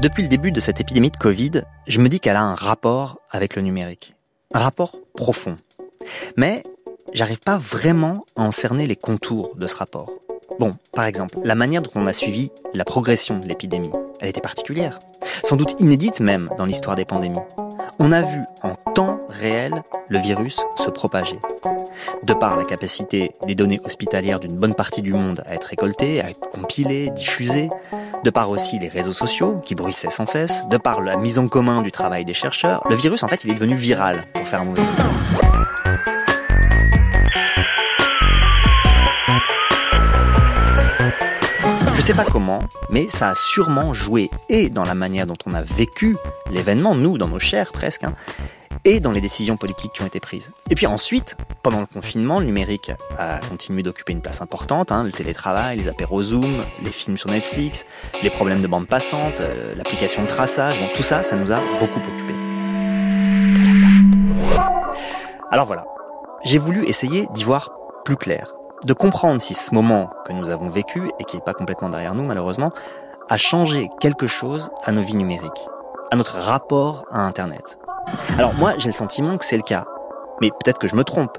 Depuis le début de cette épidémie de Covid, je me dis qu'elle a un rapport avec le numérique. Un rapport profond. Mais j'arrive pas vraiment à en cerner les contours de ce rapport. Bon, par exemple, la manière dont on a suivi la progression de l'épidémie, elle était particulière. Sans doute inédite même dans l'histoire des pandémies. On a vu en temps réel le virus se propager. De par la capacité des données hospitalières d'une bonne partie du monde à être récoltées, à être compilées, diffusées, de par aussi les réseaux sociaux qui bruissaient sans cesse, de par la mise en commun du travail des chercheurs, le virus en fait il est devenu viral pour faire mourir. Je sais pas comment, mais ça a sûrement joué et dans la manière dont on a vécu l'événement, nous, dans nos chairs presque, hein, et dans les décisions politiques qui ont été prises. Et puis ensuite, pendant le confinement, le numérique a continué d'occuper une place importante, hein, le télétravail, les apéros Zoom, les films sur Netflix, les problèmes de bande passante, euh, l'application de traçage, tout ça, ça nous a beaucoup occupé. Alors voilà, j'ai voulu essayer d'y voir plus clair, de comprendre si ce moment que nous avons vécu, et qui n'est pas complètement derrière nous malheureusement, a changé quelque chose à nos vies numériques, à notre rapport à Internet. Alors moi, j'ai le sentiment que c'est le cas, mais peut-être que je me trompe.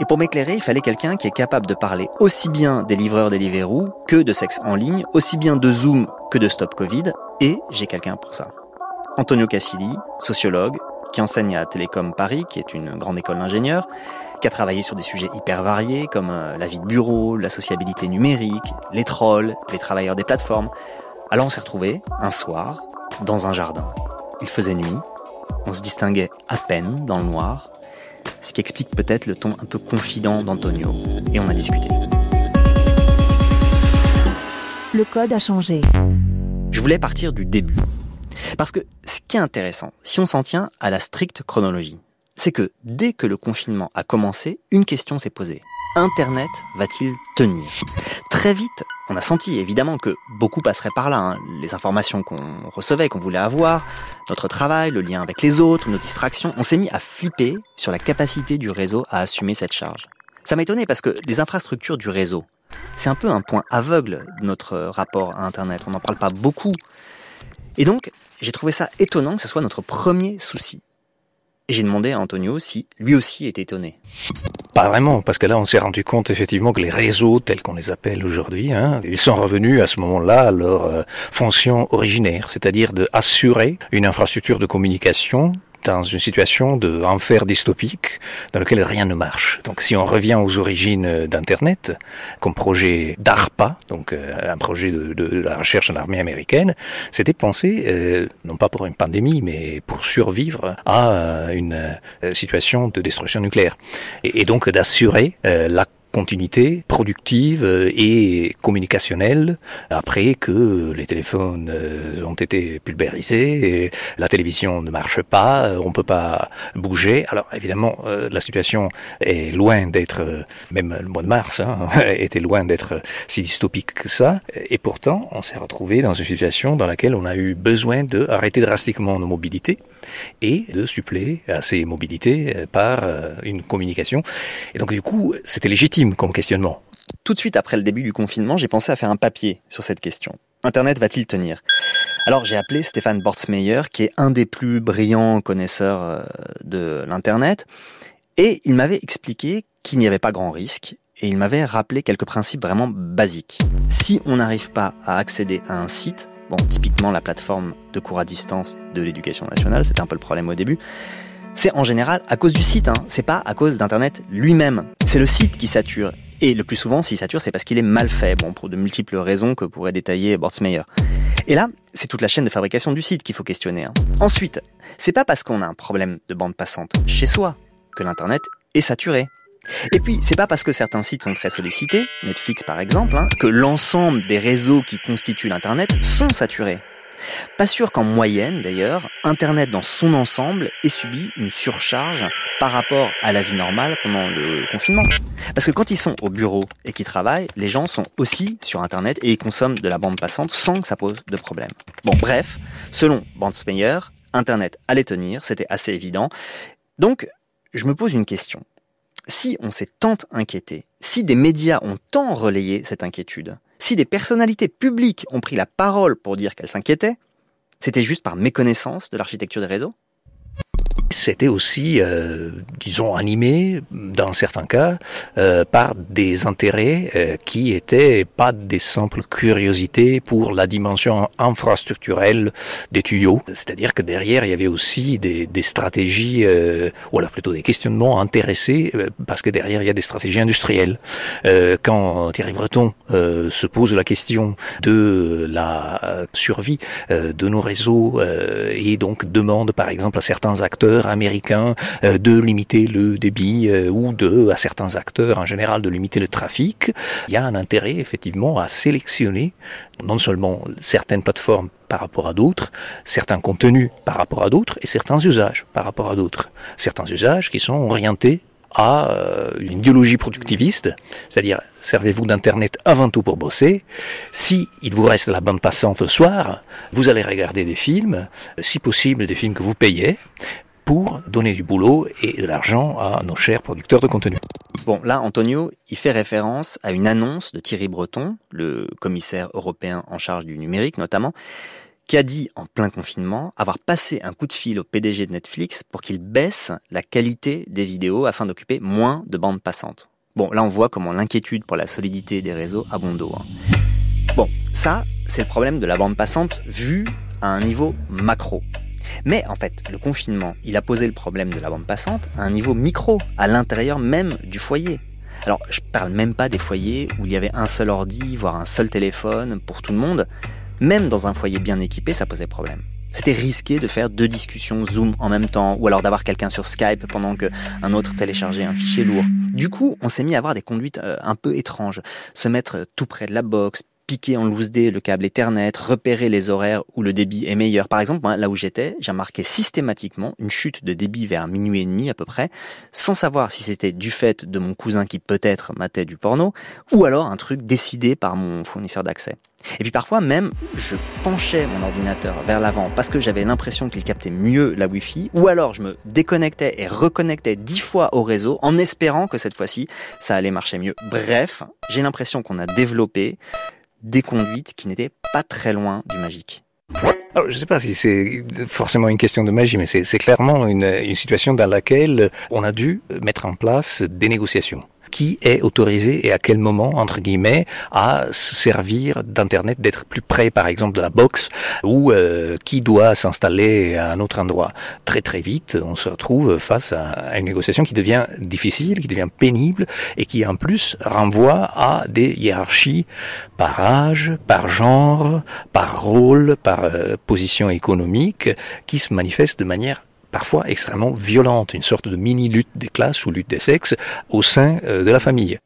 Et pour m'éclairer, il fallait quelqu'un qui est capable de parler aussi bien des livreurs Deliveroo que de sexe en ligne, aussi bien de Zoom que de Stop Covid, et j'ai quelqu'un pour ça. Antonio Cassili, sociologue, qui enseigne à Télécom Paris, qui est une grande école d'ingénieurs, qui a travaillé sur des sujets hyper variés comme euh, la vie de bureau, la sociabilité numérique, les trolls, les travailleurs des plateformes. Alors on s'est retrouvés un soir dans un jardin. Il faisait nuit, on se distinguait à peine dans le noir, ce qui explique peut-être le ton un peu confident d'Antonio. Et on a discuté. Le code a changé. Je voulais partir du début. Parce que ce qui est intéressant, si on s'en tient à la stricte chronologie, c'est que dès que le confinement a commencé, une question s'est posée. Internet va-t-il tenir? Très vite, on a senti évidemment que beaucoup passeraient par là. Hein. Les informations qu'on recevait, qu'on voulait avoir, notre travail, le lien avec les autres, nos distractions, on s'est mis à flipper sur la capacité du réseau à assumer cette charge. Ça m'a étonné parce que les infrastructures du réseau, c'est un peu un point aveugle de notre rapport à Internet. On n'en parle pas beaucoup. Et donc, j'ai trouvé ça étonnant que ce soit notre premier souci. Et j'ai demandé à Antonio si lui aussi était étonné. Pas vraiment, parce que là, on s'est rendu compte effectivement que les réseaux, tels qu'on les appelle aujourd'hui, hein, ils sont revenus à ce moment-là à leur euh, fonction originaire, c'est-à-dire d'assurer une infrastructure de communication dans une situation de enfer dystopique dans lequel rien ne marche. Donc si on revient aux origines d'Internet, comme projet d'ARPA, donc euh, un projet de, de, la recherche en armée américaine, c'était pensé euh, non pas pour une pandémie, mais pour survivre à euh, une situation de destruction nucléaire. Et, et donc d'assurer la continuité productive euh, et communicationnelle après que les téléphones euh, ont été pulvérisés, la télévision ne marche pas, euh, on peut pas bouger. Alors évidemment, la situation est loin d'être, même le mois de mars hein, était loin d'être si dystopique que ça, et pourtant on s'est retrouvé dans une situation dans laquelle on a eu besoin de arrêter drastiquement nos mobilités et de suppléer à ces mobilités par une communication. Et donc du coup, c'était légitime comme questionnement. Tout de suite après le début du confinement, j'ai pensé à faire un papier sur cette question. Internet va-t-il tenir? Alors j'ai appelé Stéphane Bortsmeyer, qui est un des plus brillants connaisseurs euh, de l'Internet, et il m'avait expliqué qu'il n'y avait pas grand risque, et il m'avait rappelé quelques principes vraiment basiques. Si on n'arrive pas à accéder à un site, bon, typiquement la plateforme de cours à distance de l'éducation nationale, c'était un peu le problème au début, c'est en général à cause du site, hein. c'est pas à cause d'Internet lui-même. C'est le site qui sature. Et le plus souvent, s'il sature, c'est parce qu'il est mal fait, bon, pour de multiples raisons que pourrait détailler Bortsmeyer. Et là, c'est toute la chaîne de fabrication du site qu'il faut questionner. Hein. Ensuite, c'est pas parce qu'on a un problème de bande passante chez soi que l'Internet est saturé. Et puis, c'est pas parce que certains sites sont très sollicités, Netflix par exemple, hein, que l'ensemble des réseaux qui constituent l'Internet sont saturés. Pas sûr qu'en moyenne, d'ailleurs, Internet dans son ensemble ait subi une surcharge par rapport à la vie normale pendant le confinement. Parce que quand ils sont au bureau et qu'ils travaillent, les gens sont aussi sur Internet et ils consomment de la bande passante sans que ça pose de problème. Bon, bref, selon Bandsmeyer, Internet allait tenir, c'était assez évident. Donc, je me pose une question. Si on s'est tant inquiété, si des médias ont tant relayé cette inquiétude, si des personnalités publiques ont pris la parole pour dire qu'elles s'inquiétaient, C'était juste par méconnaissance de l'architecture des réseaux? C'était aussi, euh, disons, animé, dans certains cas, euh, par des intérêts euh, qui étaient pas des simples curiosités pour la dimension infrastructurelle des tuyaux. C'est-à-dire que derrière, il y avait aussi des, des stratégies, euh, ou alors plutôt des questionnements intéressés, euh, parce que derrière, il y a des stratégies industrielles. Euh, quand Thierry Breton se pose la question de la survie de nos réseaux et donc demande, par exemple, à certains acteurs américains euh, de limiter le débit euh, ou de, à certains acteurs en général, de limiter le trafic. Il y a un intérêt effectivement à sélectionner non seulement certaines plateformes par rapport à d'autres, certains contenus par rapport à d'autres et certains usages par rapport à d'autres. Certains usages qui sont orientés à euh, une idéologie productiviste, c'est-à-dire servez-vous d'Internet avant tout pour bosser. Si il vous reste la bande passante le soir, vous allez regarder des films, si possible des films que vous payez, pour donner du boulot et de l'argent à nos chers producteurs de contenu. Bon, là, Antonio, il fait référence à une annonce de Thierry Breton, le commissaire européen en charge du numérique notamment, qui a dit en plein confinement avoir passé un coup de fil au PDG de Netflix pour qu'il baisse la qualité des vidéos afin d'occuper moins de bandes passantes. Bon, là on voit comment l'inquiétude pour la solidité des réseaux a bon. Hein. Bon, ça, c'est le problème de la bande passante vu à un niveau macro. Mais en fait, le confinement, il a posé le problème de la bande passante à un niveau micro, à l'intérieur même du foyer. Alors, je parle même pas des foyers où il y avait un seul ordi, voire un seul téléphone pour tout le monde. Même dans un foyer bien équipé, ça posait problème. C'était risqué de faire deux discussions Zoom en même temps, ou alors d'avoir quelqu'un sur Skype pendant que un autre téléchargeait un fichier lourd. Du coup, on s'est mis à avoir des conduites euh, un peu étranges, se mettre tout près de la box, piquer en loose D le câble Ethernet, repérer les horaires où le débit est meilleur. Par exemple, là où j'étais, j'ai remarqué systématiquement une chute de débit vers minuit et demi à peu près, sans savoir si c'était du fait de mon cousin qui peut-être matait du porno, ou alors un truc décidé par mon fournisseur d'accès. Et puis parfois même, je penchais mon ordinateur vers l'avant parce que j'avais l'impression qu'il captait mieux la Wi-Fi, ou alors je me déconnectais et reconnectais dix fois au réseau en espérant que cette fois-ci, ça allait marcher mieux. Bref, j'ai l'impression qu'on a développé des conduites qui n'étaient pas très loin du magique. je ne sais pas si c'est forcément une question de magie, mais c'est clairement une, une situation dans laquelle on a dû mettre en place des négociations qui est autorisé et à quel moment, entre guillemets, à se servir d'Internet, d'être plus près, par exemple, de la box, ou euh, qui doit s'installer à un autre endroit. Très très vite, on se retrouve face à une négociation qui devient difficile, qui devient pénible, et qui en plus renvoie à des hiérarchies par âge, par genre, par rôle, par euh, position économique, qui se manifestent de manière parfois extrêmement violente, une sorte de mini-lutte des classes ou lutte des sexes au sein euh, de la famille.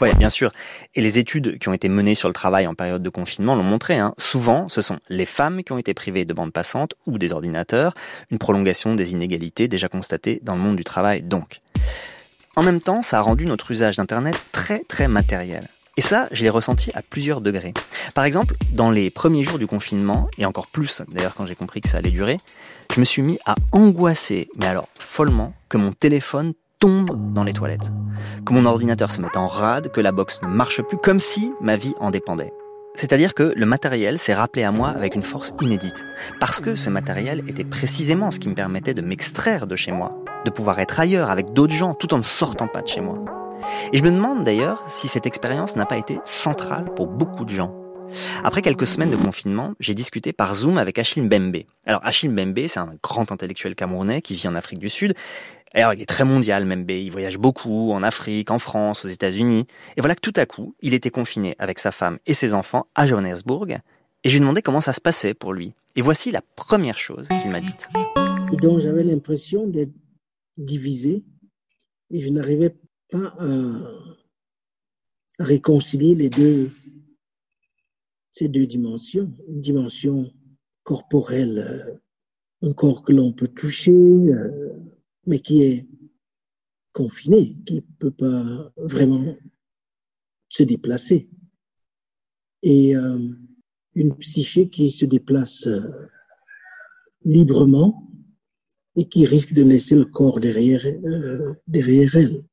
Oui, bien sûr. Et les études qui ont été menées sur le travail en période de confinement l'ont montré. Hein. Souvent, ce sont les femmes qui ont été privées de bandes passantes ou des ordinateurs, une prolongation des inégalités déjà constatées dans le monde du travail donc. En même temps, ça a rendu notre usage d'Internet très très matériel. Et ça, je l'ai ressenti à plusieurs degrés. Par exemple, dans les premiers jours du confinement, et encore plus d'ailleurs quand j'ai compris que ça allait durer, je me suis mis à angoisser, mais alors follement, que mon téléphone tombe dans les toilettes, que mon ordinateur se mette en rade, que la box ne marche plus, comme si ma vie en dépendait. C'est-à-dire que le matériel s'est rappelé à moi avec une force inédite, parce que ce matériel était précisément ce qui me permettait de m'extraire de chez moi, de pouvoir être ailleurs avec d'autres gens tout en ne sortant pas de chez moi. Et je me demande d'ailleurs si cette expérience n'a pas été centrale pour beaucoup de gens. Après quelques semaines de confinement, j'ai discuté par Zoom avec Achille Mbembe. Alors Achille Mbembe, c'est un grand intellectuel camerounais qui vit en Afrique du Sud. Alors, il est très mondial, Mbembe. Il voyage beaucoup en Afrique, en France, aux États-Unis. Et voilà que tout à coup, il était confiné avec sa femme et ses enfants à Johannesburg. Et je lui ai demandé comment ça se passait pour lui. Et voici la première chose qu'il m'a dite. Et donc, j'avais l'impression d'être divisé. Et je n'arrivais pas à, réconcilier les deux, ces deux dimensions. Une dimension corporelle, euh, un corps que l'on peut toucher, euh, mais qui est confiné, qui ne peut pas vraiment se déplacer. Et euh, une psyché qui se déplace librement et qui risque de laisser le corps derrière, derrière elle.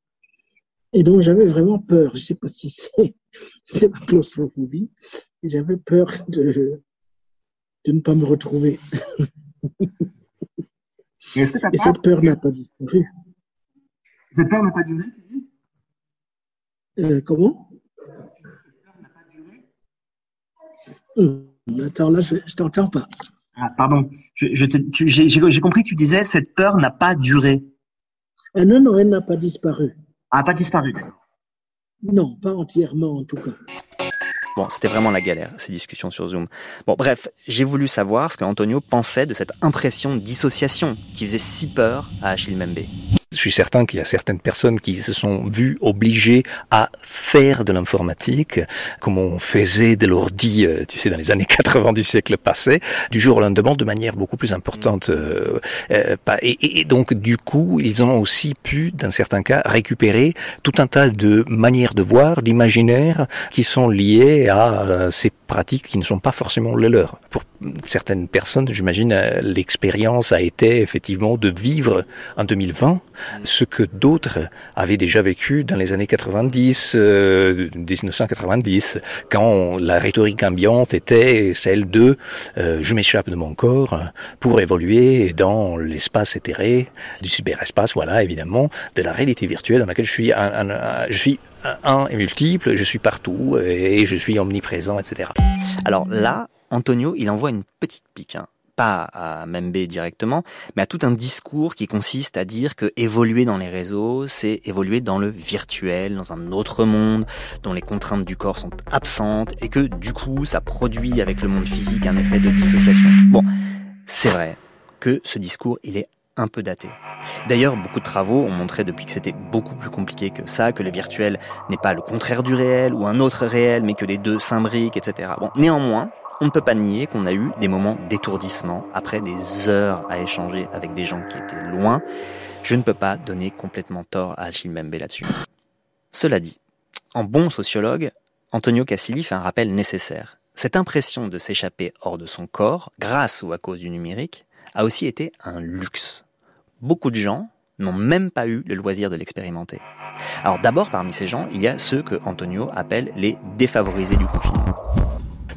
Et donc, j'avais vraiment peur. Je ne sais pas si c'est la claustrophobie. J'avais peur de, de ne pas me retrouver. Et est-ce que t'as Et pas- cette peur n'a pas disparu. cette peur n'a pas duré tu dis? Euh, comment? Hum, Attends, là, je ne t'entends pas. Ah, pardon. Je, je j'ai compris que tu disais cette peur n'a pas duré. Ah non, non, elle n'a pas disparu. Ah, pas disparu. Non, pas entièrement en tout cas. Bon, c'était vraiment la galère, ces discussions sur Zoom. Bon, bref, j'ai voulu savoir ce que Antonio pensait de cette impression de dissociation qui faisait si peur à Achille Mbembe. Je suis certain qu'il y a certaines personnes qui se sont vues obligées à faire de l'informatique, comme on faisait de l'ordi, euh, tu sais, dans les années 80 du siècle passé, du jour au lendemain, de manière beaucoup plus importante. euh, euh, pas- et, donc, du coup, ils ont aussi pu, dans certains cas, récupérer tout un tas de manières de voir, d'imaginaire, qui sont liées à euh, ces pratiques qui ne sont pas forcément les leurs. Pour certaines personnes, j'imagine, euh, l'expérience a été effectivement de vivre en 2020 ce que d'autres avaient déjà vécu dans les années 90, euh, 1990, quand la rhétorique ambiante était celle de euh, je m'échappe de mon corps pour évoluer dans l'espace éthéré, du cyberespace, voilà, évidemment, de la réalité virtuelle dans laquelle je suis un, un- un- je suis un, et multiple, je suis partout et je suis omniprésent, etc. Alors là, Antonio, il envoie une petite pique. hein. Pas à Membe directement, mais à tout un discours qui consiste à dire que évoluer dans les réseaux, c'est évoluer dans le virtuel, dans un autre monde, dont les contraintes du corps sont absentes, et que du coup, ça produit avec le monde physique un effet de dissociation. Bon, c'est vrai que ce discours, il est un peu daté. D'ailleurs, beaucoup de travaux ont montré depuis que c'était beaucoup plus compliqué que ça, que le virtuel n'est pas le contraire du réel ou un autre réel, mais que les deux s'imbriquent, etc. Bon, néanmoins, on ne peut pas nier qu'on a eu des moments d'étourdissement après des heures à échanger avec des gens qui étaient loin. Je ne peux pas donner complètement tort à Achille Mbembe là-dessus. Cela dit, en bon sociologue, Antonio Cassili fait un rappel nécessaire. Cette impression de s'échapper hors de son corps, grâce ou à cause du numérique, a aussi été un luxe. Beaucoup de gens n'ont même pas eu le loisir de l'expérimenter. Alors d'abord, parmi ces gens, il y a ceux que Antonio appelle les défavorisés du confinement.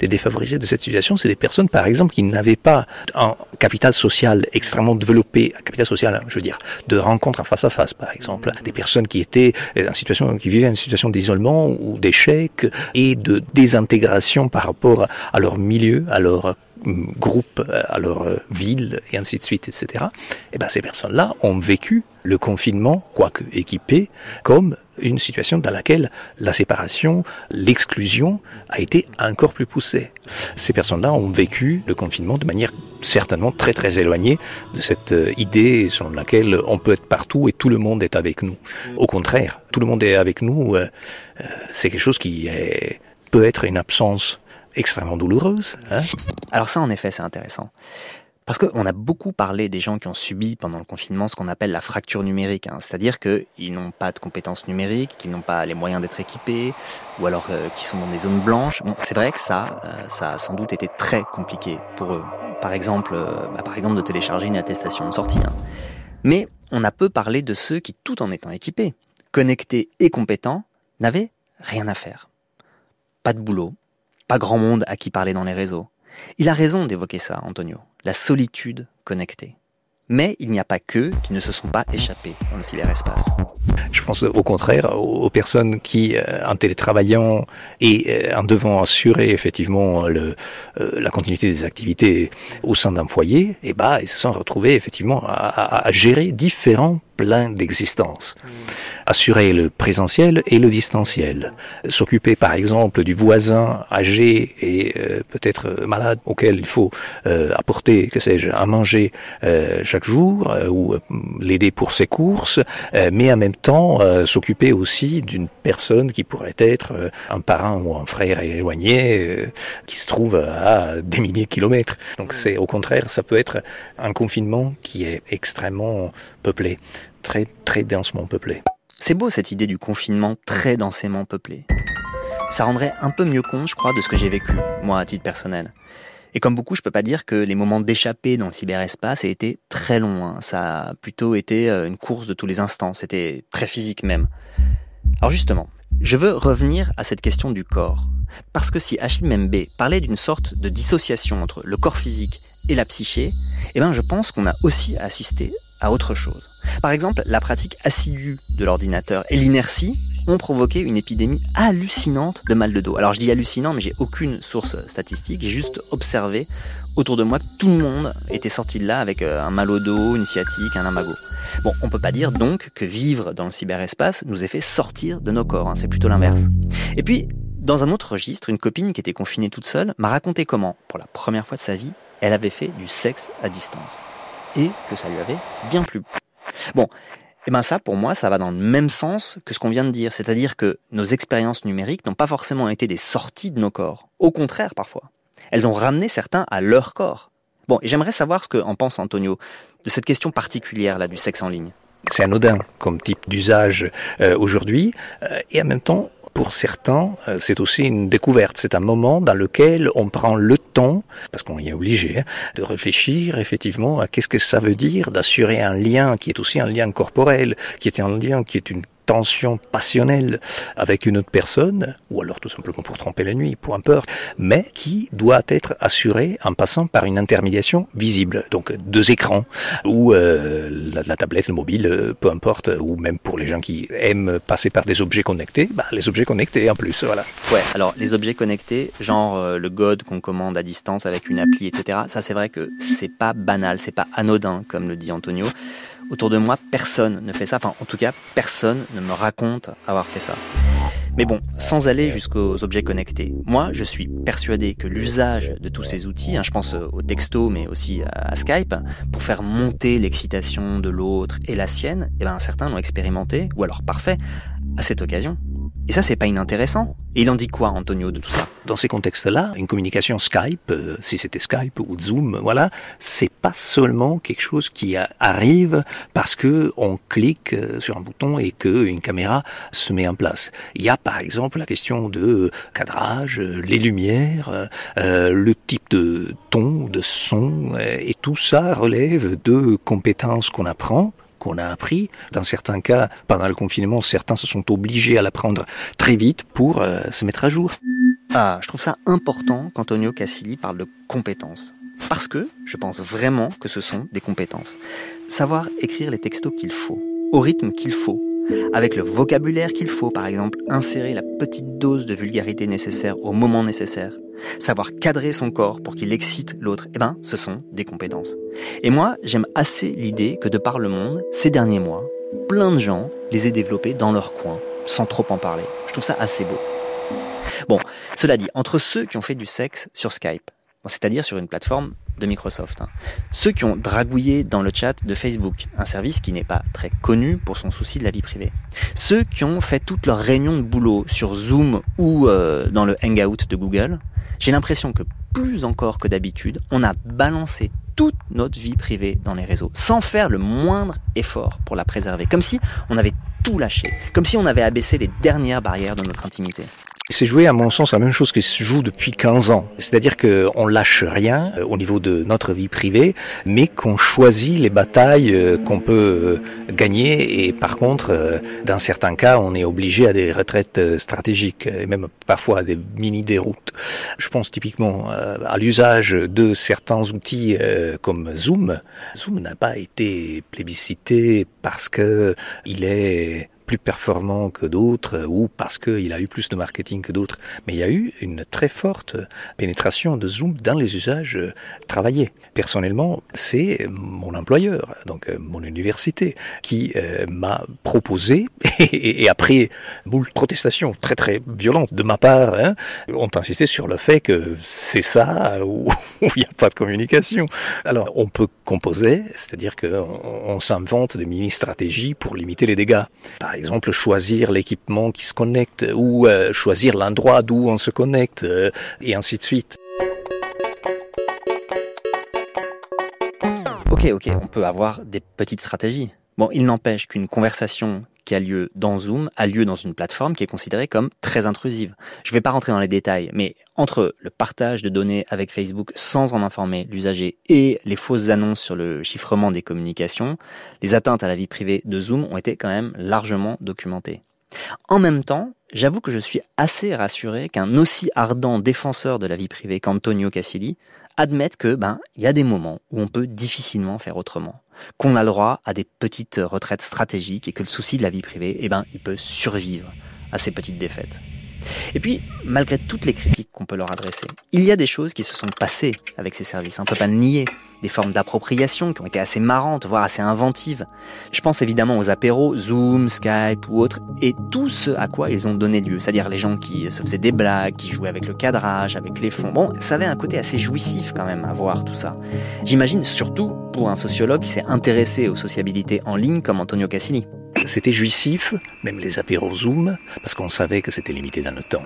Les défavorisés de cette situation, c'est des personnes, par exemple, qui n'avaient pas un capital social extrêmement développé, un capital social, je veux dire, de rencontres en face à face, par exemple. Des personnes qui étaient en situation, qui vivaient une situation d'isolement ou d'échec et de désintégration par rapport à leur milieu, à leur hum, groupe, à leur euh, ville et ainsi de suite, etc. Et ben ces personnes-là ont vécu le confinement, quoique équipé, comme une situation dans laquelle la séparation, l'exclusion a été encore plus poussée. Ces personnes-là ont vécu le confinement de manière certainement très très éloignée de cette euh, idée selon laquelle on peut être partout et tout le monde est avec nous. Au contraire, tout le monde est avec nous, euh, euh, c'est quelque chose qui est, peut être une absence extrêmement douloureuse. Hein Alors ça, en effet, c'est intéressant. Parce qu'on a beaucoup parlé des gens qui ont subi pendant le confinement ce qu'on appelle la fracture numérique, hein. c'est-à-dire qu'ils n'ont pas de compétences numériques, qu'ils n'ont pas les moyens d'être équipés, ou alors euh, qu'ils sont dans des zones blanches. C'est vrai que ça, euh, ça a sans doute été très compliqué pour eux. Par exemple, euh, bah, par exemple de télécharger une attestation de sortie. hein. Mais on a peu parlé de ceux qui, tout en étant équipés, connectés et compétents, n'avaient rien à faire. Pas de boulot, pas grand monde à qui parler dans les réseaux. Il a raison d'évoquer ça, Antonio, la solitude connectée. Mais il n'y a pas qu'eux qui ne se sont pas échappés dans le cyberespace. Je pense au contraire aux, personnes qui, euh, en télétravaillant et euh, en devant assurer effectivement le, euh, la continuité des activités au sein d'un foyer, et bah, ils se sont retrouvés effectivement à- à gérer différents plans d'existence. Assurer le présentiel et le distanciel. S'occuper par exemple du voisin âgé et euh, peut-être malade auquel il faut euh, apporter, que sais-je, à manger euh, chaque jour euh, ou euh, l'aider pour ses courses, euh, mais en même temps euh, s'occuper aussi d'une personne qui pourrait être euh, un parent ou un frère éloigné euh, qui se trouve à des milliers de kilomètres. Donc c'est au contraire, ça peut être un confinement qui est extrêmement peuplé, très très densément peuplé. C'est beau cette idée du confinement très densément peuplé. Ça rendrait un peu mieux compte, je crois, de ce que j'ai vécu, moi, à titre personnel. Et comme beaucoup, je peux pas dire que les moments d'échappée dans le cyberespace aient été très longs. hein. Ça a plutôt été euh, une course de tous les instants. C'était très physique même. Alors justement, Je veux revenir à cette question du corps. Parce que si Achille Membe parlait d'une sorte de dissociation entre le corps physique et la psyché, eh ben je pense qu'on a aussi assisté à autre chose. Par exemple, la pratique assidue de l'ordinateur et l'inertie ont provoqué une épidémie hallucinante de mal de dos. Alors je dis hallucinant, mais j'ai aucune source statistique, j'ai juste observé autour de moi que tout le monde était sorti de là avec euh, un mal au dos, une sciatique, un imago. Bon, on peut pas dire donc que vivre dans le cyberespace nous ait fait sortir de nos corps, hein, c'est plutôt l'inverse. Et puis, dans un autre registre, une copine qui était confinée toute seule m'a raconté comment, pour la première fois de sa vie, elle avait fait du sexe à distance. Et que ça lui avait bien plu. Bon, et eh ben ça, pour moi, ça va dans le même sens que ce qu'on vient de dire, c'est-à-dire que nos expériences numériques n'ont pas forcément été des sorties de nos corps. Au contraire, parfois. Elles ont ramené certains à leur corps. Bon, et j'aimerais savoir ce que en pense Antonio de cette question particulière là du sexe en ligne. C'est anodin comme type d'usage euh, aujourd'hui, euh, et en même temps, pour certains, euh, c'est aussi une découverte. C'est un moment dans lequel on prend le temps, parce qu'on y est obligé, hein, de réfléchir effectivement à qu'est-ce que ça veut dire d'assurer un lien qui est aussi un lien corporel, qui est un lien qui est une tension passionnelle avec une autre personne, ou alors tout simplement pour tromper la nuit, peu importe, mais qui doit être assuré en passant par une intermédiation visible, donc deux écrans, ou euh, la, tablette, le mobile, euh, peu importe, ou même pour les gens qui aiment passer par des objets connectés, bah, les objets connectés en plus, voilà. Ouais, alors les objets connectés, genre euh, le God qu'on commande à distance avec une appli, etc., ça c'est vrai que c'est pas banal, c'est pas anodin, comme le dit Antonio. Autour de moi, personne ne fait ça. Enfin, en tout cas, personne ne me raconte avoir fait ça. Mais bon, sans aller jusqu'aux objets connectés, moi je suis persuadé que l'usage de tous ces outils, hein, je pense au texto mais aussi à, Skype, pour faire monter l'excitation de l'autre et la sienne, eh ben, certains l'ont expérimenté, ou alors parfait, à cette occasion. Et ça, c'est pas inintéressant. Et il en dit quoi, Antonio, de tout ça? Dans ces contextes-là, une communication Skype, euh, si c'était Skype ou Zoom, voilà, c'est pas seulement quelque chose qui arrive parce que on clique euh, sur un bouton et que une caméra se met en place. Il y a par exemple la question de cadrage, les lumières, euh, le type de ton, de son, et tout ça relève de compétences qu'on apprend qu'on a appris. Dans certains cas, pendant le confinement, certains se sont obligés à l'apprendre très vite pour euh, se mettre à jour. Ah, je trouve ça important qu'Antonio Cassili parle de compétences. Parce que je pense vraiment que ce sont des compétences. Savoir écrire les textos qu'il faut, au rythme qu'il faut, avec le vocabulaire qu'il faut, par exemple, insérer la petite dose de vulgarité nécessaire au moment nécessaire, savoir cadrer son corps pour qu'il excite l'autre, eh ben, ce sont des compétences. Et moi, j'aime assez l'idée que de par le monde, ces derniers mois, plein de gens les aient développés dans leur coin, sans trop en parler. Je trouve ça assez beau. Bon, cela dit, entre ceux qui ont fait du sexe sur Skype, c'est-à-dire sur une plateforme de Microsoft. Hein. Ceux qui ont dragouillé dans le chat de Facebook, un service qui n'est pas très connu pour son souci de la vie privée. Ceux qui ont fait toutes leurs réunions de boulot sur Zoom ou euh, dans le Hangout de Google. J'ai l'impression que plus encore que d'habitude, on a balancé toute notre vie privée dans les réseaux, sans faire le moindre effort pour la préserver, comme si on avait tout lâché, comme si on avait abaissé les dernières barrières de notre intimité. C'est joué, à mon sens, la même chose qui se joue depuis 15 ans. C'est-à-dire qu'on lâche rien euh, au niveau de notre vie privée, mais qu'on choisit les batailles euh, qu'on peut euh, gagner. Et par contre, dans certains cas, on est obligé à des retraites stratégiques, et même parfois à des mini-déroutes. Je pense typiquement à l'usage de certains outils comme Zoom. Zoom n'a pas été plébiscité parce que il est plus performant que d'autres ou parce qu'il a eu plus de marketing que d'autres. Mais il y a eu une très forte pénétration de Zoom dans les usages travaillés. Personnellement, c'est mon employeur, donc euh, mon université, qui euh, m'a proposé, et, après moult protestations très très violentes de ma part, hein, ont insisté sur le fait que c'est ça où il n'y a pas de communication. Alors on peut composer, c'est-à-dire qu'on on, s'invente des mini-stratégies pour limiter les dégâts. Par exemple, choisir l'équipement qui se connecte ou euh, choisir l'endroit d'où on se connecte euh, et ainsi de suite. Ok, ok, on peut avoir des petites stratégies. Bon, il n'empêche qu'une conversation qui a lieu dans Zoom a lieu dans une plateforme qui est considérée comme très intrusive. Je ne vais pas rentrer dans les détails, mais entre le partage de données avec Facebook sans en informer l'usager et les fausses annonces sur le chiffrement des communications, les atteintes à la vie privée de Zoom ont été quand même largement documentées. En même temps, j'avoue que je suis assez rassuré qu'un aussi ardent défenseur de la vie privée qu'Antonio Cassili admette que, ben, il y a des moments où on peut difficilement faire autrement. Qu'on a le droit à des petites retraites stratégiques et que le souci de la vie privée, eh ben, il peut survivre à ces petites défaites. Et puis, malgré toutes les critiques qu'on peut leur adresser, il y a des choses qui se sont passées avec ces services. On ne peut pas nier. Des formes d'appropriation qui ont été assez marrantes, voire assez inventives. Je pense évidemment aux apéros, Zoom, Skype ou autres, et tout ce à quoi ils ont donné lieu. C'est-à-dire les gens qui se faisaient des blagues, qui jouaient avec le cadrage, avec les fonds. Bon, ça avait un côté assez jouissif quand même à voir tout ça. J'imagine surtout pour un sociologue qui s'est intéressé aux sociabilités en ligne comme Antonio Cassini. C'était jouissif, même les apéros Zoom, parce qu'on savait que c'était limité dans le temps.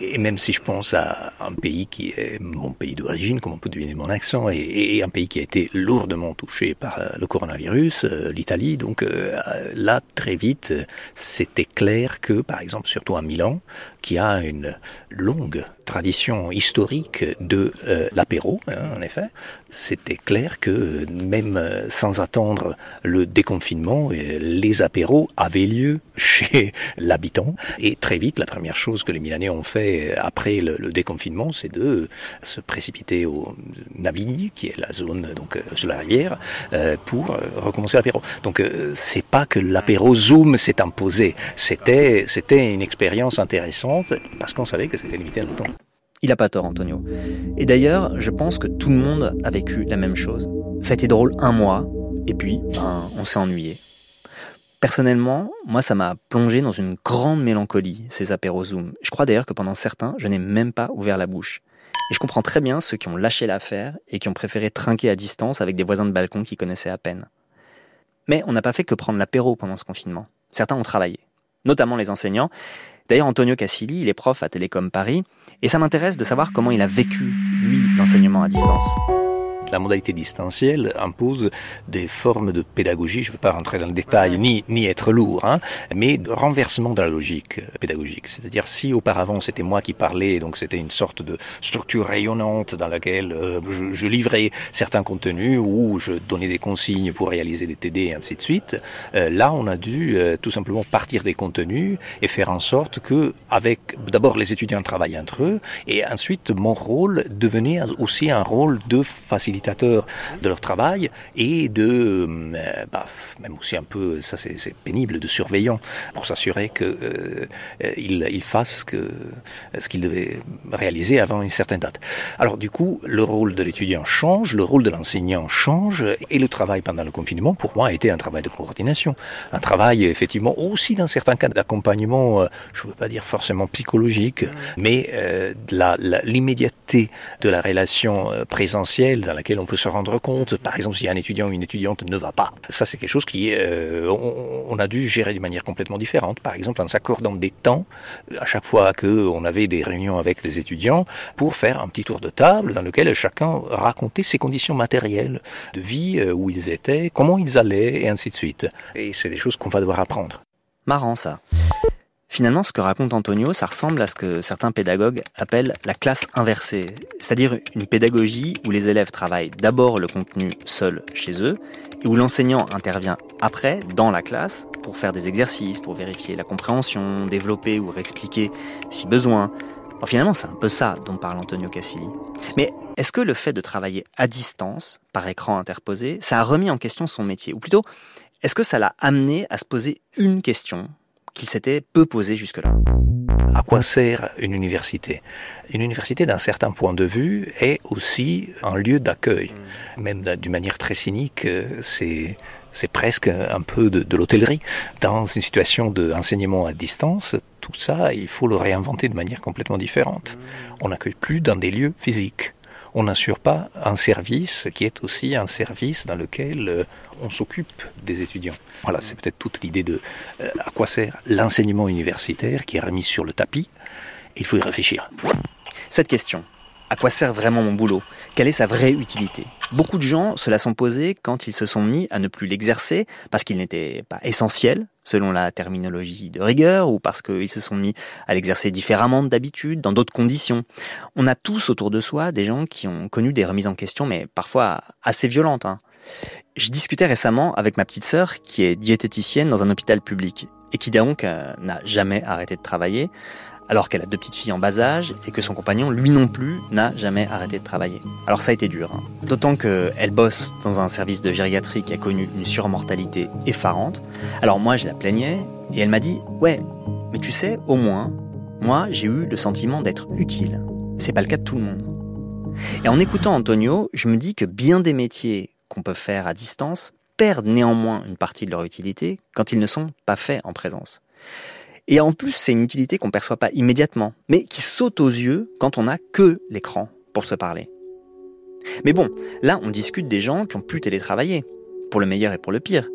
Et même si je pense à un pays qui est mon pays d'origine, comme on peut deviner mon accent, et, un pays qui a été lourdement touché par euh, le coronavirus, euh, l'Italie, donc euh, là, très vite, c'était clair que, par exemple, surtout à Milan, qui a une longue tradition historique de euh, l'apéro, hein, en effet, c'était clair que même euh, sans attendre le déconfinement, euh, les apéros avaient lieu chez l'habitant. Et très vite, la première chose que les Milanais ont fait après le, déconfinement, c'est de se précipiter au Navigli, qui est la zone donc sur la rivière, pour recommencer l'apéro. Donc c'est pas que l'apéro Zoom s'est imposé, c'était c'était une expérience intéressante parce qu'on savait que c'était limité à le temps. Il a pas tort, Antonio. Et d'ailleurs, je pense que tout le monde a vécu la même chose. Ça a été drôle un mois, et puis, ben, on s'est ennuyé. Personnellement, moi, ça m'a plongé dans une grande mélancolie, ces apéros Zoom. Je crois d'ailleurs que pendant certains, je n'ai même pas ouvert la bouche. Et je comprends très bien ceux qui ont lâché l'affaire et qui ont préféré trinquer à distance avec des voisins de balcon qui connaissaient à peine. Mais on n'a pas fait que prendre l'apéro pendant ce confinement. Certains ont travaillé, notamment les enseignants, D'ailleurs, Antonio Cassili, il est prof à Télécom Paris, et ça m'intéresse de savoir comment il a vécu, lui, l'enseignement à distance la modalité distancielle impose des formes de pédagogie, je ne veux pas rentrer dans le détail ni, ni être lourd, hein, mais de renversement de la logique pédagogique. C'est-à-dire si auparavant c'était moi qui parlais, donc c'était une sorte de structure rayonnante dans laquelle euh, je, je, livrais certains contenus ou je donnais des consignes pour réaliser des TD et ainsi de suite, euh, là on a dû euh, tout simplement partir des contenus et faire en sorte que avec d'abord les étudiants travaillent entre eux et ensuite mon rôle devenait aussi un rôle de facilitateur de leur travail et de, euh, bah, même aussi un peu, ça c'est pénible, de surveillant pour s'assurer qu'ils euh, il fassent que, ce qu'ils devaient réaliser avant une certaine date. Alors du coup, le rôle de l'étudiant change, le rôle de l'enseignant change et le travail pendant le confinement, pour moi, a été un travail de coordination. Un travail, effectivement, aussi dans certains cas d'accompagnement, euh, je ne veux pas dire forcément psychologique, mais l'immédiateté de la relation présentielle dans laquelle on peut se rendre compte. Par exemple, si un étudiant ou une étudiante ne va pas, ça c'est quelque chose qui euh, on, a dû gérer d'une manière complètement différente. Par exemple, en s'accordant des temps à chaque fois que on avait des réunions avec les étudiants pour faire un petit tour de table dans lequel chacun racontait ses conditions matérielles de vie, euh, où ils étaient, comment ils allaient et ainsi de suite. Et c'est des choses qu'on va devoir apprendre. Marrant ça. Finalement, ce que raconte Antonio, ça ressemble à ce que certains pédagogues appellent la classe inversée, c'est-à-dire une pédagogie où les élèves travaillent d'abord le contenu seul chez eux, et où l'enseignant intervient après, dans la classe, pour faire des exercices, pour vérifier la compréhension, développer ou réexpliquer si besoin. finalement, c'est un peu ça dont parle Antonio Cassili. Mais est-ce que le fait de travailler à distance, par écran interposé, ça a remis en question son métier? Ou plutôt, est-ce que ça l'a amené à se poser une question qu'il s'était peu posé jusque-là. À quoi sert une université? Une université, d'un certain point de vue, est aussi un lieu d'accueil. Mm. Même d'une manière très cynique, euh, c'est c'est presque un peu de, de l'hôtellerie. Dans une situation d'enseignement à distance, tout ça, il faut le réinventer de manière complètement différente. Mm. On n'accueille plus dans des lieux physiques on n'assure pas un service qui est aussi un service dans lequel euh, on s'occupe des étudiants. Voilà, c'est peut-être toute l'idée de euh, à quoi sert l'enseignement universitaire qui est remis sur le tapis. Il faut y réfléchir. Cette question, à quoi sert vraiment mon boulot? Quelle est sa vraie utilité? Beaucoup de gens se la sont posés quand ils se sont mis à ne plus l'exercer parce qu'il n'était pas essentiel, selon la terminologie de rigueur, ou parce qu'ils se sont mis à l'exercer différemment d'habitude, dans d'autres conditions. On a tous autour de soi des gens qui ont connu des remises en question, mais parfois assez violentes. Hein. Je discutais récemment avec ma petite sœur qui est diététicienne dans un hôpital public et qui donc euh, n'a jamais arrêté de travailler alors qu'elle a deux petites filles en bas âge et que son compagnon, lui non plus, n'a jamais arrêté de travailler. Alors ça a été dur, hein. d'autant qu'elle bosse dans un service de gériatrie qui a connu une surmortalité effarante. Alors moi, je la plaignais et elle m'a dit Ouais, mais tu sais, au moins, moi, j'ai eu le sentiment d'être utile. C'est pas le cas de tout le monde. Et en écoutant Antonio, je me dis que bien des métiers qu'on peut faire à distance perdent néanmoins une partie de leur utilité quand ils ne sont pas faits en présence. Et en plus, c'est une utilité qu'on ne perçoit pas immédiatement, mais qui saute aux yeux quand on n'a que l'écran pour se parler. Mais bon, là, on discute des gens qui ont pu télétravailler, pour le meilleur et pour le pire.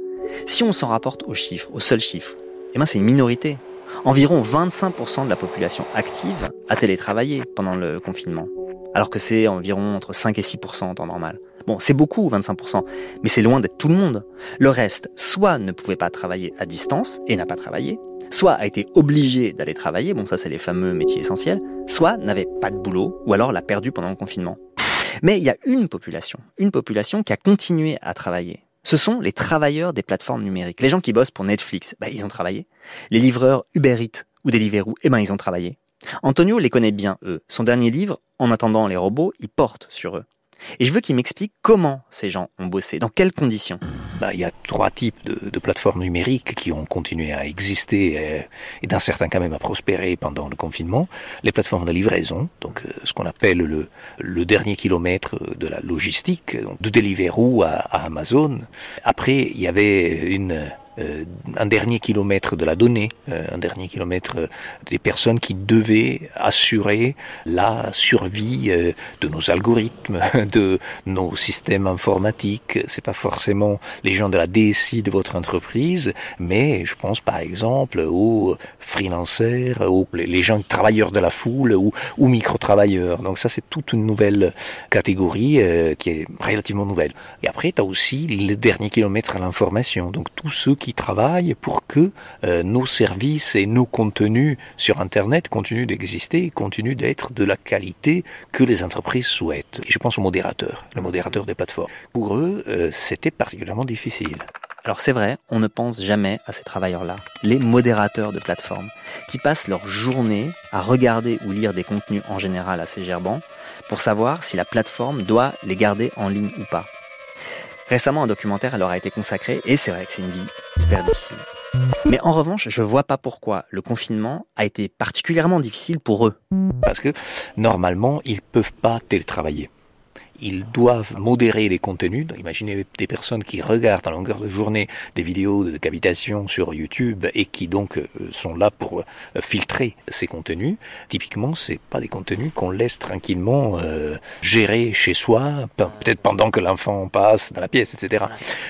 Si on s'en rapporte aux chiffres, aux seuls chiffres, eh ben c'est une minorité. Environ 25% de la population active a télétravaillé pendant le confinement, alors que c'est environ entre 5 et 6% en temps normal. Bon, c'est beaucoup, 25%, mais c'est loin d'être tout le monde. Le reste, soit ne pouvait pas travailler à distance et n'a pas travaillé, soit a été obligé d'aller travailler, bon ça c'est les fameux métiers essentiels, soit n'avait pas de boulot, ou alors l'a perdu pendant le confinement. Mais il y a une population, une population qui a continué à travailler. Ce sont les travailleurs des plateformes numériques. Les gens qui bossent pour Netflix, bah, ils ont travaillé. Les livreurs Uber Eats ou Deliveroo, eh ben, ils ont travaillé. Antonio les connaît bien, eux. Son dernier livre, En attendant les robots, il porte sur eux. Et je veux qu'il m'explique comment ces gens ont bossé, dans quelles conditions. Bah, il y a trois types de, plateformes numériques qui ont continué à exister et, et dans certains cas même à prospérer pendant le confinement. Les plateformes de livraison, donc euh, ce qu'on appelle le, le, dernier kilomètre de la logistique, de Deliveroo à, à Amazon. Après, il y avait une euh, un dernier kilomètre de la donnée, euh, un dernier kilomètre euh, des personnes qui devaient assurer la survie de nos algorithmes, de nos systèmes informatiques. C'est pas forcément les gens de la DSI de votre entreprise, mais je pense par exemple aux freelancers, aux les gens travailleurs de la foule ou, ou micro-travailleurs. Donc ça c'est toute une nouvelle catégorie qui est relativement nouvelle. Et après tu as aussi le dernier kilomètre à l'information. Donc tous ceux qui travaillent pour que euh, nos services et nos contenus sur Internet continuent d'exister et continuent d'être de la qualité que les entreprises souhaitent. Et je pense aux modérateurs, le modérateur des plateformes. Pour eux, euh, c'était particulièrement difficile. Alors c'est vrai, on ne pense jamais à ces travailleurs-là, les modérateurs de plateformes, qui passent leur journée à regarder ou lire des contenus en général assez gerbants pour savoir si la plateforme doit les garder en ligne ou pas. Récemment, un documentaire leur a été consacré et c'est vrai que c'est une vie hyper difficile. Mais en revanche, je vois pas pourquoi le confinement a été particulièrement difficile pour eux. Parce que normalement, ils peuvent pas télétravailler ils doivent modérer les contenus. imaginez des personnes qui regardent à longueur de journée des vidéos de décapitation sur YouTube et qui donc euh, sont là pour euh, filtrer ces contenus. Typiquement, c'est pas des contenus qu'on laisse tranquillement euh, gérer chez soi, peut-être pendant que l'enfant passe dans la pièce, etc.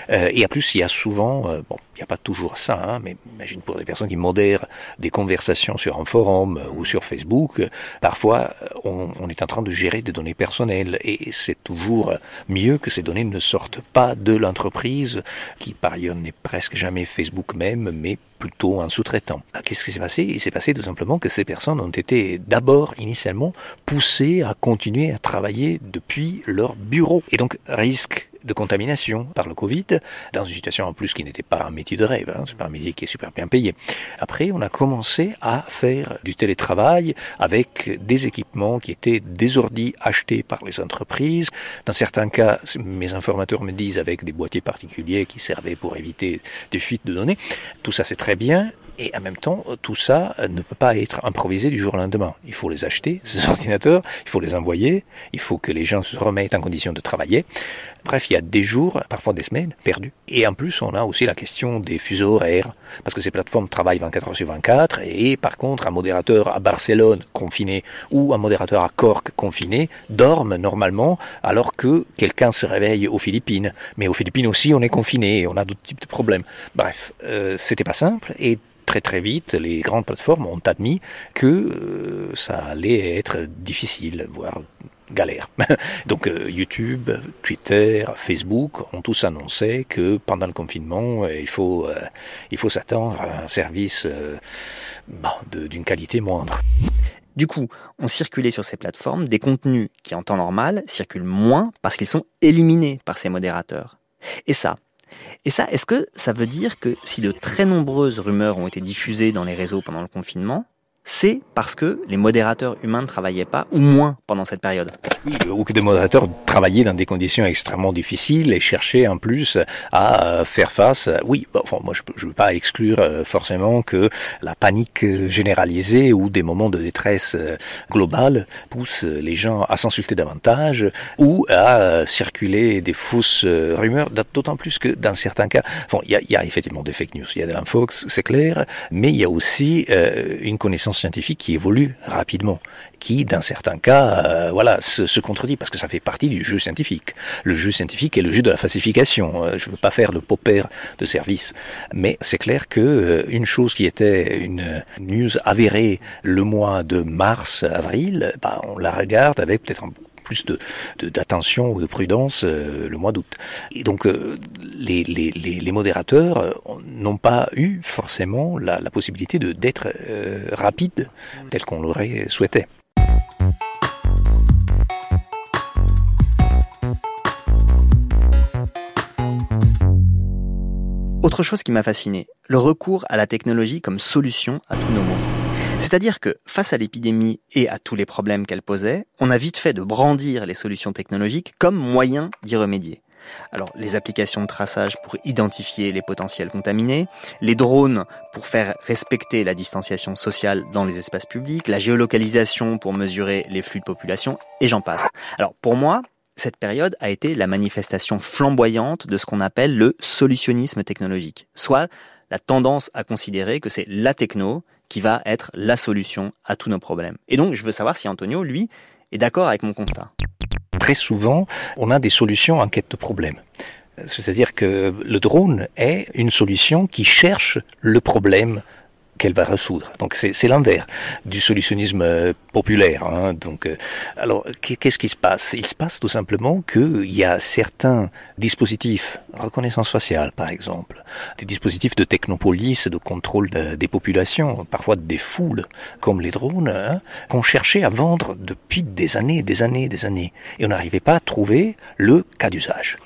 et en plus, il y a souvent, bon, il n'y a pas toujours ça, hein, mais imagine pour des personnes qui modèrent des conversations sur un forum ou sur Facebook, parfois on, on est en train de gérer des données personnelles et c'est toujours mieux que ces données ne sortent pas de l'entreprise, qui par ailleurs n'est presque jamais Facebook même, mais plutôt un sous-traitant. Ah, qu'est-ce qui s'est passé? Il s'est passé tout simplement que ces personnes ont été d'abord, initialement, poussées à continuer à travailler depuis leur bureau. Et donc, risque de contamination par le Covid, dans une situation en plus qui n'était pas un métier de rêve, hein, c'est pas un métier qui est super bien payé. Après, on a commencé à faire du télétravail avec des équipements qui étaient des achetés par les entreprises. Dans certains cas, mes informateurs me disent avec des boîtiers particuliers qui servaient pour éviter des fuites de données. Tout ça, c'est très bien. Et en même temps, tout ça ne peut pas être improvisé du jour au lendemain. Il faut les acheter, ces ordinateurs, il faut les envoyer, il faut que les gens se remettent en condition de travailler. Bref, il y a des jours, parfois des semaines, perdus. Et en plus, on a aussi la question des fuseaux horaires, parce que ces plateformes travaillent 24 heures sur 24, et par contre, un modérateur à Barcelone confiné ou un modérateur à Cork confiné dorment normalement, alors que quelqu'un se réveille aux Philippines. Mais aux Philippines aussi, on est confiné, on a d'autres types de problèmes. Bref, euh, c'était pas simple, et très très vite, les grandes plateformes ont admis que euh, ça allait être difficile, voire galère. Donc euh, YouTube, Twitter, Facebook ont tous annoncé que pendant le confinement, euh, il faut, il faut s'attendre à un service d'une qualité moindre. Du coup, on circulait sur ces plateformes des contenus qui, en temps normal, circulent moins parce qu'ils sont éliminés par ces modérateurs. Et ça, et ça, est-ce que ça veut dire que si de très nombreuses rumeurs ont été diffusées dans les réseaux pendant le confinement, c'est parce que les modérateurs humains ne travaillaient pas ou moins pendant cette période. Oui, ou que des modérateurs travaillaient dans des conditions extrêmement difficiles et cherchaient en plus à faire face. Oui, bon, moi je ne veux pas exclure euh, forcément que la panique généralisée ou des moments de détresse euh, globale poussent les gens à s'insulter davantage ou à circuler des fausses euh, rumeurs, d'autant plus que dans certains cas, il y a, y a, effectivement des fake news, il y a de l'infox, c'est clair, mais il y a aussi euh, une connaissance scientifique qui évolue rapidement, qui, dans certains cas, euh, voilà, se, contredit parce que ça fait partie du jeu scientifique. Le jeu scientifique est le jeu de la falsification. Euh, je ne veux pas faire le popper de service, mais c'est clair que euh, une chose qui était une news avérée le mois de mars, avril, bah, on la regarde avec peut-être un plus de d'attention ou de prudence euh, le mois d'août. Et donc euh, les, les, modérateurs euh, n'ont pas eu forcément la, possibilité de d'être rapides tel qu'on l'aurait souhaité. Autre chose qui m'a fasciné, le recours à la technologie comme solution à tous nos maux. C'est-à-dire que face à l'épidémie et à tous les problèmes qu'elle posait, on a vite fait de brandir les solutions technologiques comme moyen d'y remédier. Alors, les applications de traçage pour identifier les potentiels contaminés, les drones pour faire respecter la distanciation sociale dans les espaces publics, la géolocalisation pour mesurer les flux de population, et j'en passe. Alors, pour moi, cette période a été la manifestation flamboyante de ce qu'on appelle le solutionnisme technologique, soit la tendance à considérer que c'est la techno qui va être la solution à tous nos problèmes. Et donc, je veux savoir si Antonio, lui, est d'accord avec mon constat. Très souvent, on a des solutions en quête de problèmes. C'est-à-dire que le drone est une solution qui cherche le problème qu'elle va résoudre. Donc c'est l'envers du solutionnisme euh, populaire. Hein. Donc euh, alors qu'est-ce qui se passe? Il se passe tout simplement qu'il y a certains dispositifs, reconnaissance faciale par exemple, des dispositifs de technopolis, de contrôle de, des populations, parfois des foules, comme les drones, hein, qu'on cherchait à vendre depuis des années, des années, des années, et on n'arrivait pas à trouver le cas d'usage.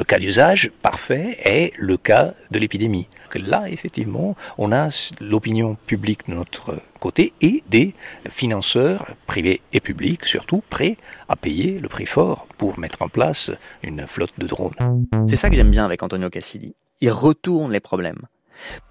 Le cas d'usage parfait est le cas de l'épidémie. Là, effectivement, on a l'opinion publique de notre côté et des financeurs privés et publics, surtout, prêts à payer le prix fort pour mettre en place une flotte de drones. C'est ça que j'aime bien avec Antonio Cassidi. Il retourne les problèmes.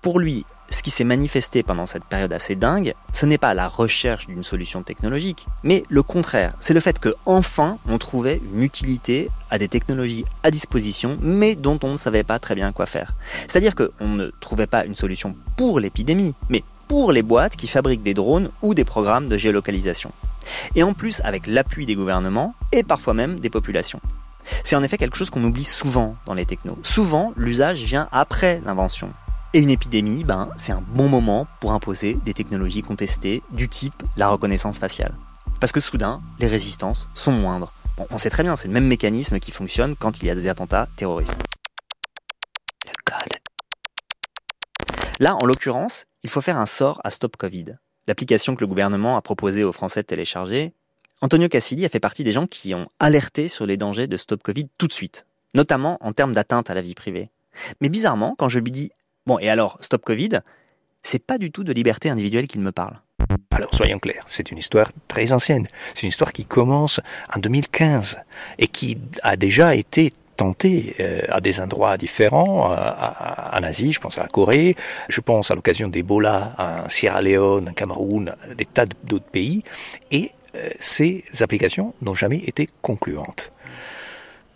Pour lui, ce qui s'est manifesté pendant cette période assez dingue, ce n'est pas la recherche d'une solution technologique, mais le contraire. C'est le fait que enfin on trouvait une utilité à des technologies à disposition, mais dont on ne savait pas très bien quoi faire. C'est-à-dire qu'on ne trouvait pas une solution pour l'épidémie, mais pour les boîtes qui fabriquent des drones ou des programmes de géolocalisation. Et en plus avec l'appui des gouvernements et parfois même des populations. C'est en effet quelque chose qu'on oublie souvent dans les technos. Souvent, l'usage vient après l'invention. Et une épidémie, ben, c'est un bon moment pour imposer des technologies contestées du type la reconnaissance faciale. Parce que soudain, les résistances sont moindres. Bon, on sait très bien, c'est le même mécanisme qui fonctionne quand il y a des attentats terroristes. Le code. Là, en l'occurrence, il faut faire un sort à Stop Covid, l'application que le gouvernement a proposé aux Français de télécharger. Antonio Cassidi a fait partie des gens qui ont alerté sur les dangers de Stop Covid tout de suite, notamment en termes d'atteinte à la vie privée. Mais bizarrement, quand je lui dis Bon, et alors, Stop Covid, c'est pas du tout de liberté individuelle qu'il me parle. Alors soyons clairs, c'est une histoire très ancienne. C'est une histoire qui commence en 2015 et qui a déjà été tentée euh, à des endroits différents, euh, en Asie, je pense à la Corée, je pense à l'occasion d'Ebola en Sierra Leone, en Cameroun, des tas d'autres pays, et euh, ces applications n'ont jamais été concluantes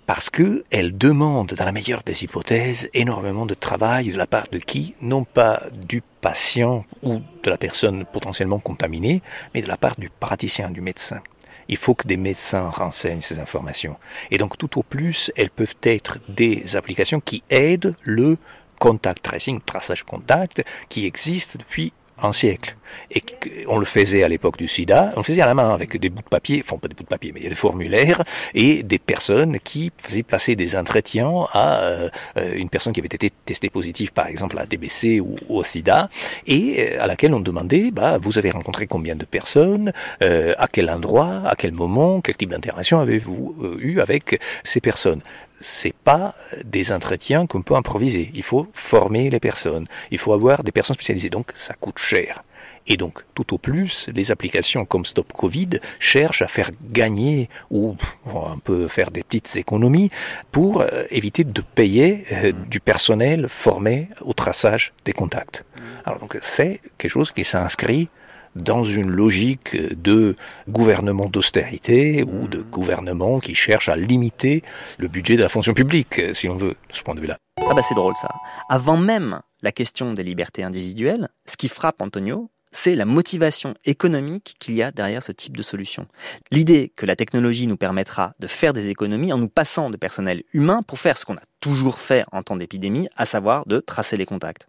parce qu'elle demande, dans la meilleure des hypothèses, énormément de travail de la part de qui Non pas du patient ou de la personne potentiellement contaminée, mais de la part du praticien, du médecin. Il faut que des médecins renseignent ces informations. Et donc tout au plus, elles peuvent être des applications qui aident le contact tracing, traçage contact, qui existe depuis un siècle. Et on le faisait à l'époque du sida, on le faisait à la main avec des bouts de papier, enfin pas des bouts de papier, mais il y a des formulaires et des personnes qui faisaient passer des entretiens à euh, une personne qui avait été testée positive par exemple à TBC ou, au sida et à laquelle on demandait bah, vous avez rencontré combien de personnes, à quel endroit, à quel moment, quel type d'interaction avez-vous eu avec ces personnes? C'est pas des entretiens qu'on peut improviser. Il faut former les personnes. Il faut avoir des personnes spécialisées. Donc, ça coûte cher. Et donc, tout au plus, les applications comme Stop Covid cherchent à faire gagner ou un peu faire des petites économies pour euh, éviter de payer euh, du personnel formé au traçage des contacts. Alors donc, c'est quelque chose qui s'inscrit dans une logique de gouvernement d'austérité ou de gouvernement qui cherche à limiter le budget de la fonction publique, si on veut, de ce point de vue-là. Ah bah c'est drôle ça. Avant même la question des libertés individuelles, ce qui frappe Antonio, c'est la motivation économique qu'il y a derrière ce type de solution. L'idée que la technologie nous permettra de faire des économies en nous passant de personnel humain pour faire ce qu'on a toujours fait en temps d'épidémie, à savoir de tracer les contacts.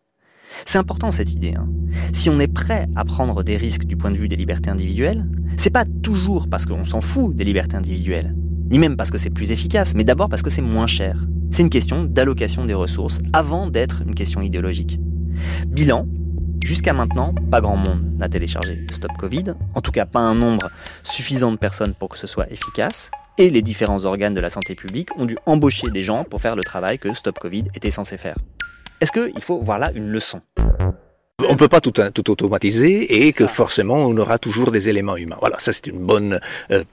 C'est important cette idée. Hein. Si on est prêt à prendre des risques du point de vue des libertés individuelles, c'est pas toujours parce qu'on s'en fout des libertés individuelles, ni même parce que c'est plus efficace, mais d'abord parce que c'est moins cher. C'est une question d'allocation des ressources avant d'être une question idéologique. Bilan, jusqu'à maintenant, pas grand monde n'a téléchargé Stop Covid, en tout cas pas un nombre suffisant de personnes pour que ce soit efficace, et les différents organes de la santé publique ont dû embaucher des gens pour faire le travail que Stop Covid était censé faire. Est-ce qu'il faut voir là une leçon? On ne peut pas tout, tout, automatiser et que forcément on aura toujours des éléments humains. Voilà, ça c'est une bonne euh,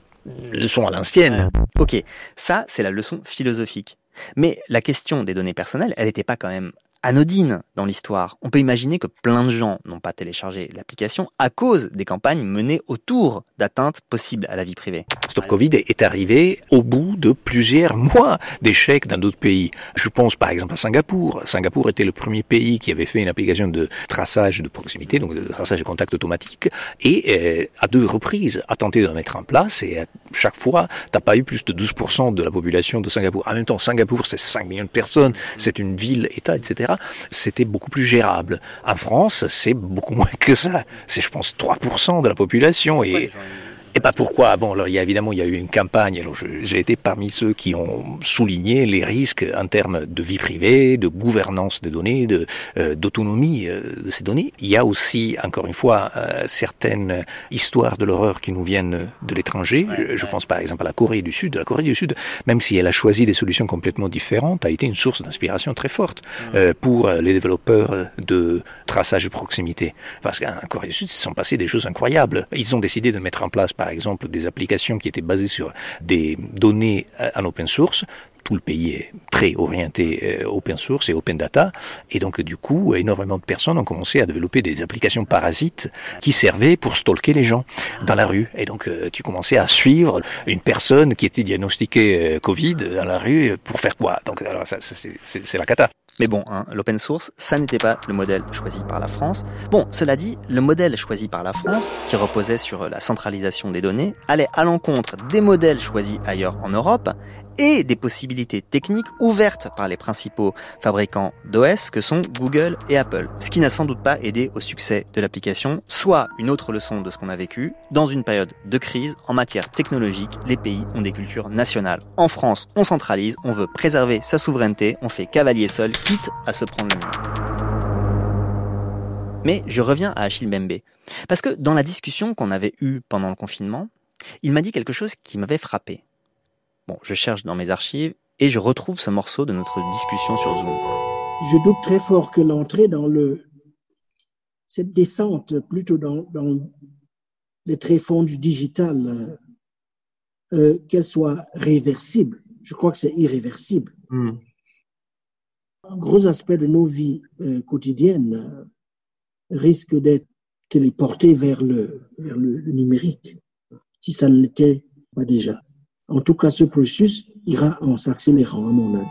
leçon à l'ancienne. ok, ça c'est la leçon philosophique. Mais la question des données personnelles, elle n'était pas quand même anodine dans l'histoire. On peut imaginer que plein de gens n'ont pas téléchargé l'application à cause des campagnes menées autour d'atteintes possibles à la vie privée. Stop Covid est arrivé au bout de plusieurs mois d'échecs dans d'autres pays. Je pense par exemple à Singapour. Singapour était le premier pays qui avait fait une application de traçage de proximité, donc de traçage de contact automatique, et euh, à deux reprises a tenté de la mettre en place, et à chaque fois, t'as pas eu plus de 12% de la population de Singapour. En même temps, Singapour, c'est 5 millions de personnes, c'est une ville-État, etc c'était beaucoup plus gérable. En France, c'est beaucoup moins que ça. C'est, je pense, 3% de la population. Et, et pas pourquoi Bon, alors il y a évidemment il y a eu une campagne. Alors j'ai été parmi ceux qui ont souligné les risques en termes de vie privée, de gouvernance des données, de euh, d'autonomie euh, de ces données. Il y a aussi encore une fois euh, certaines histoires de l'horreur qui nous viennent de l'étranger. je pense par exemple à la Corée du Sud. La Corée du Sud, même si elle a choisi des solutions complètement différentes, a été une source d'inspiration très forte pour les développeurs de traçage de proximité. Parce qu'en Corée du Sud, il se sont passées des choses incroyables. Ils ont décidé de mettre en place par exemple des applications qui étaient basées sur des données euh, en open source, tout le pays est très orienté euh, open source et open data. Et donc, du coup, énormément de personnes ont commencé à développer des applications parasites qui servaient pour stalker les gens dans la rue. Et donc, euh, tu commençais à suivre une personne qui était diagnostiquée Covid dans la rue pour faire quoi? Donc, alors, ça, c'est la cata. Mais bon, hein, l'open source, ça n'était pas le modèle choisi par la France. Bon, cela dit, le modèle choisi par la France, qui reposait sur la centralisation des données, allait à l'encontre des modèles choisis ailleurs en Europe et des possibilités techniques ouvertes par les principaux fabricants d'OS que sont Google et Apple. Ce qui n'a sans doute pas aidé au succès de l'application, soit une autre leçon de ce qu'on a vécu. Dans une période de crise, en matière technologique, les pays ont des cultures nationales. En France, on centralise, on veut préserver sa souveraineté, on fait cavalier seul, quitte à se prendre le mur. Mais je reviens à Achille Mbembe. Parce que dans la discussion qu'on avait eue pendant le confinement, il m'a dit quelque chose qui m'avait frappé. Bon, je cherche dans mes archives et je retrouve ce morceau de notre discussion sur Zoom. Je doute très fort que l'entrée dans le cette descente plutôt dans, dans les tréfonds du digital, euh, euh, qu'elle soit réversible. Je crois que c'est irréversible. Hmm. Un gros aspect de nos vies euh, quotidiennes risque d'être téléporté vers le, vers le numérique, si ça ne l'était pas déjà. En tout cas, ce processus ira en s'accélérant, à mon avis.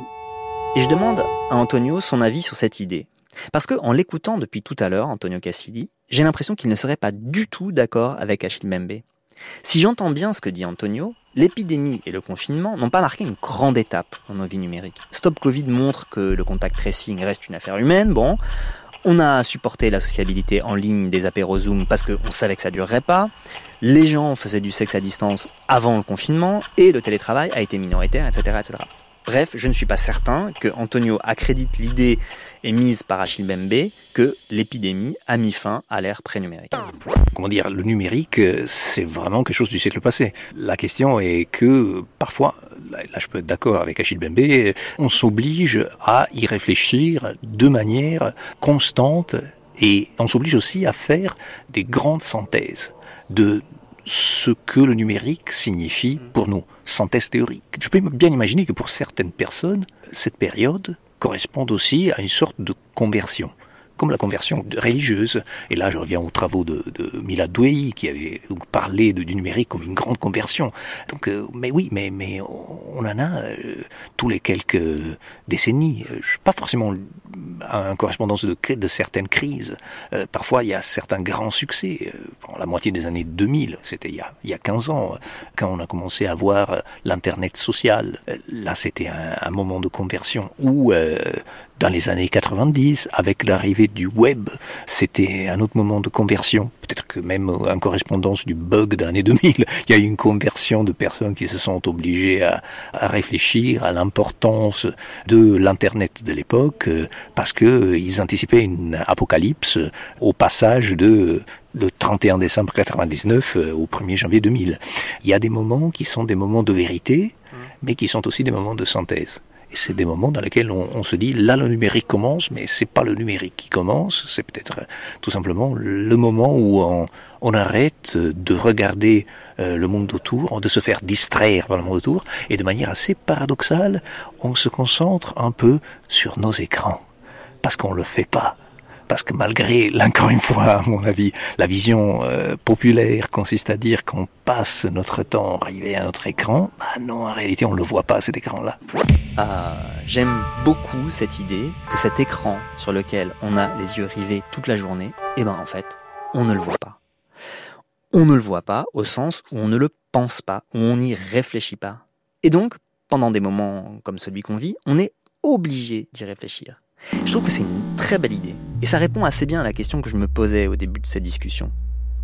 Et je demande à Antonio son avis sur cette idée. Parce que, en l'écoutant depuis tout à l'heure, Antonio Cassidy, j'ai l'impression qu'il ne serait pas du tout d'accord avec Achille Membe. Si j'entends bien ce que dit Antonio, l'épidémie et le confinement n'ont pas marqué une grande étape dans nos vies numériques. Stop Covid montre que le contact tracing reste une affaire humaine, bon. On a supporté la sociabilité en ligne des apéros Zoom parce qu'on savait que ça durerait pas. Les gens faisaient du sexe à distance avant le confinement et le télétravail a été minoritaire, etc., etc. Bref, je ne suis pas certain que Antonio accrédite l'idée émise par Achille Bembe que l'épidémie a mis fin à l'ère pré-numérique. Comment dire, le numérique, euh, c'est vraiment quelque chose du siècle passé. La question est que parfois, là je peux être d'accord avec Achille Bembe, on s'oblige à y réfléchir de manière constante et on s'oblige aussi à faire des grandes synthèses de ce que le numérique signifie pour nous, synthèse théorique. Je peux bien imaginer que pour certaines personnes, cette période corresponde aussi à une sorte de conversion comme la conversion religieuse. Et là, je reviens aux travaux de, de Milad Douei, qui avait donc parlé de, du numérique comme une grande conversion. Donc, euh, mais oui, mais, mais on en a euh, tous les quelques décennies. Euh, pas forcément en correspondance de, certaines crises. parfois, il y a certains grands succès. la moitié des années 2000, c'était il, y a, il y a 15 ans, quand on a commencé à voir l'Internet social. Là, c'était un, moment de conversion où dans les années 90, avec l'arrivée du web, c'était un autre moment de conversion. Peut-être que même en correspondance du bug de l'année 2000, il y a eu une conversion de personnes qui se sont obligées à, à réfléchir à l'importance de l'Internet de l'époque, euh, parce que euh, ils anticipaient une apocalypse au passage de le 31 décembre 99 euh, au 1er janvier 2000. Il y a des moments qui sont des moments de vérité, mais qui sont aussi des moments de synthèse. Et c'est des moments dans lesquels on, on, se dit, là le numérique commence, mais c'est pas le numérique qui commence, c'est peut-être euh, tout simplement le moment où on, on arrête de regarder euh, le monde autour, de se faire distraire par le monde autour, et de manière assez paradoxale, on se concentre un peu sur nos écrans, parce qu'on le fait pas parce que malgré, encore une fois, à mon avis, la vision euh, populaire consiste à dire qu'on passe notre temps arrivé à notre écran, bah non, en réalité, on ne le voit pas, cet écran-là. Ah, J'aime beaucoup cette idée que cet écran sur lequel on a les yeux rivés toute la journée, eh ben en fait, on ne le voit pas. On ne le voit pas au sens où on ne le pense pas, où on n'y réfléchit pas. Et donc, pendant des moments comme celui qu'on vit, on est obligé d'y réfléchir. Je trouve que c'est une très belle idée. Et ça répond assez bien à la question que je me posais au début de cette discussion.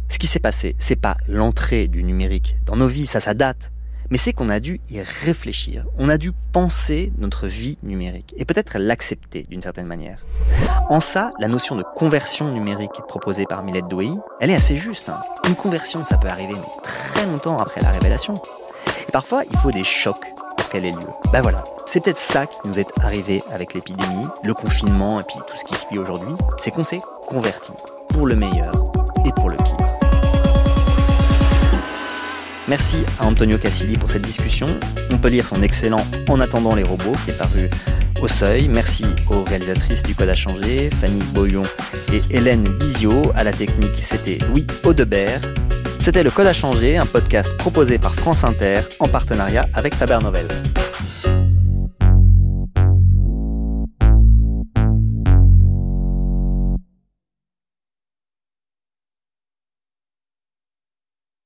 Ce qui s'est passé, c'est pas l'entrée du numérique dans nos vies, ça, ça date. Mais c'est qu'on a dû y réfléchir. On a dû penser notre vie numérique. Et peut-être l'accepter d'une certaine manière. En ça, la notion de conversion numérique proposée par Millet Douai, elle est assez juste. Hein. Une conversion, ça peut arriver mais très longtemps après la révélation. Et parfois, il faut des chocs qu'elle ait lieu. Ben voilà, c'est peut-être ça qui nous est arrivé avec l'épidémie, le confinement et puis tout ce qui se vit aujourd'hui, c'est qu'on s'est converti pour le meilleur et pour le pire. Merci à Antonio Cassilli pour cette discussion. On peut lire son excellent En attendant les robots qui est paru au seuil. Merci aux réalisatrices du Code à changer, Fanny Boyon et Hélène Bizio. À la technique, c'était Louis Audebert. C'était le Code à changer, un podcast proposé par France Inter en partenariat avec Faber Novel.